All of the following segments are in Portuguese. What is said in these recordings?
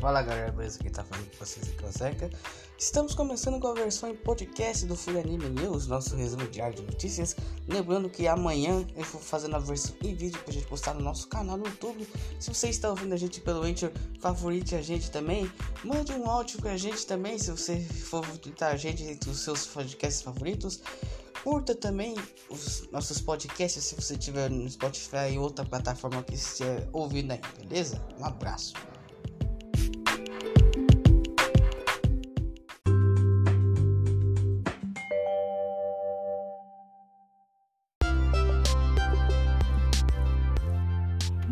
Fala galera, beleza? Quem tá falando com vocês aqui é o Zeca. Estamos começando com a versão em podcast do Full Anime News, nosso resumo diário de notícias. Lembrando que amanhã eu vou fazendo a versão em vídeo pra gente postar no nosso canal no YouTube. Se você está ouvindo a gente pelo Anchor, favorite a gente também. Mande um áudio pra gente também, se você for favoritar a gente entre os seus podcasts favoritos. Curta também os nossos podcasts se você tiver no Spotify e outra plataforma que estiver ouvindo aí, beleza? Um abraço.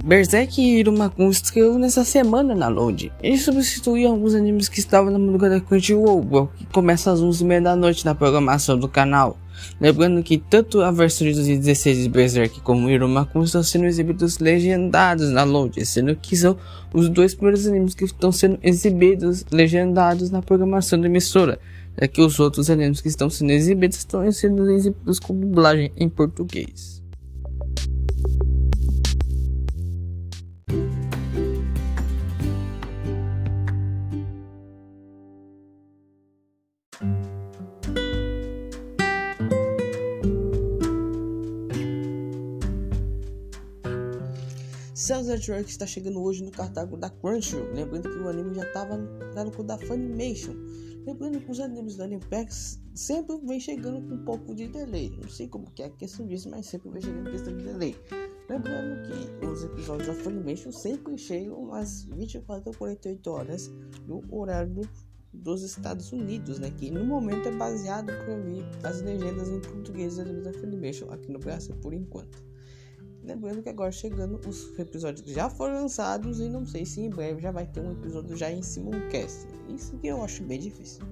Berserk Irumakun estreou nessa semana na Load. Ele substituiu alguns animes que estavam no mundo da Crunchyroll, que começa às 11h30 da noite na programação do canal. Lembrando que tanto a versão de 2016 de Berserk como Irumakun estão sendo exibidos legendados na Load, sendo que são os dois primeiros animes que estão sendo exibidos legendados na programação da emissora, já que os outros animes que estão sendo exibidos estão sendo exibidos com dublagem em português. At Work está chegando hoje no catálogo da Crunchyroll. Lembrando que o anime já estava no da Funimation. Lembrando que os animes da Animex sempre vem chegando com um pouco de delay. Não sei como que é a questão disso, mas sempre vem chegando com questão de delay. Lembrando que os episódios da Funimation sempre chegam às 24 ou 48 horas do horário dos Estados Unidos, né? Que no momento é baseado para ver as legendas em português da Funimation aqui no Brasil por enquanto. Lembrando que agora chegando os episódios já foram lançados e não sei se em breve já vai ter um episódio já em simulcast. Isso que eu acho bem difícil.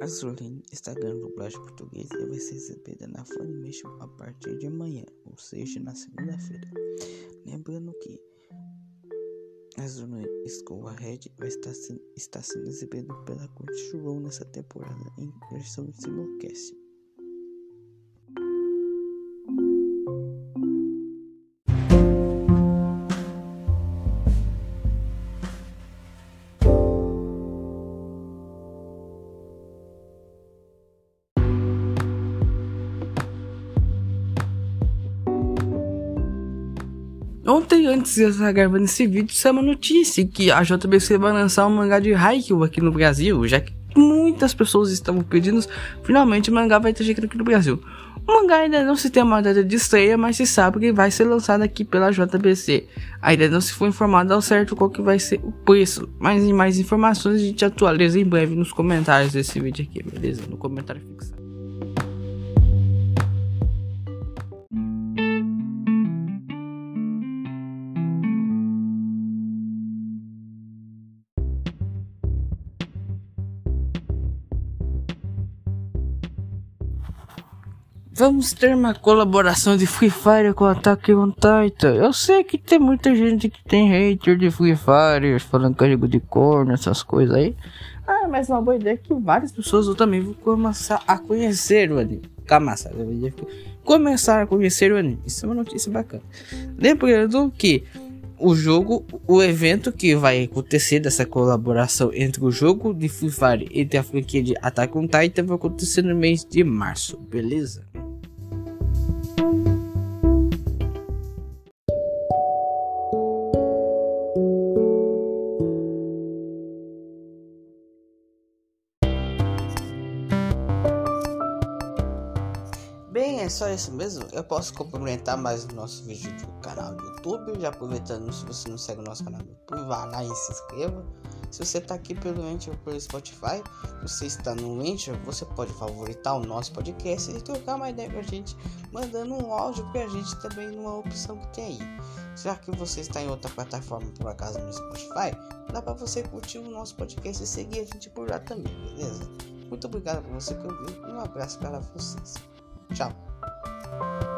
Azulin está ganhando dublagem portuguesa e vai ser exibida na Funimation a partir de amanhã, ou seja, na segunda-feira. Lembrando que Azulin School Ahead vai estar, está sendo exibido pela Crunchyroll nessa temporada em versão simulcast. Ontem, antes de eu estar gravando esse vídeo, saiu uma notícia que a JBC vai lançar um mangá de Haikyuu aqui no Brasil, já que muitas pessoas estavam pedindo, finalmente o mangá vai ter chegado aqui no Brasil. O mangá ainda não se tem uma data de estreia, mas se sabe que vai ser lançado aqui pela JBC. Ainda não se foi informado ao certo qual que vai ser o preço, mas em mais informações a gente atualiza em breve nos comentários desse vídeo aqui, beleza? No comentário fixado. Vamos ter uma colaboração de Free Fire com Attack on Titan. Eu sei que tem muita gente que tem hater de Free Fire, falando carrego de corno, essas coisas aí. Ah, mas uma boa ideia é que várias pessoas eu também vão começar a conhecer o anime. Camassa, começar a conhecer o anime. Isso é uma notícia bacana. Lembrando que o jogo, o evento que vai acontecer dessa colaboração entre o jogo de Free Fire e a franquia de Attack on Titan vai acontecer no mês de março, beleza? É só isso mesmo. Eu posso complementar mais o nosso vídeo do canal do YouTube. Já aproveitando, se você não segue o nosso canal do YouTube, vá lá e se inscreva. Se você está aqui pelo Anchor pelo Spotify, você está no Anchor, você pode favoritar o nosso podcast e trocar uma ideia com a gente, mandando um áudio para a gente também numa opção que tem aí. Já que você está em outra plataforma, por acaso no Spotify, dá para você curtir o nosso podcast e seguir a gente por lá também, beleza? Muito obrigado por você que ouviu e um abraço para vocês. Tchau. Bye.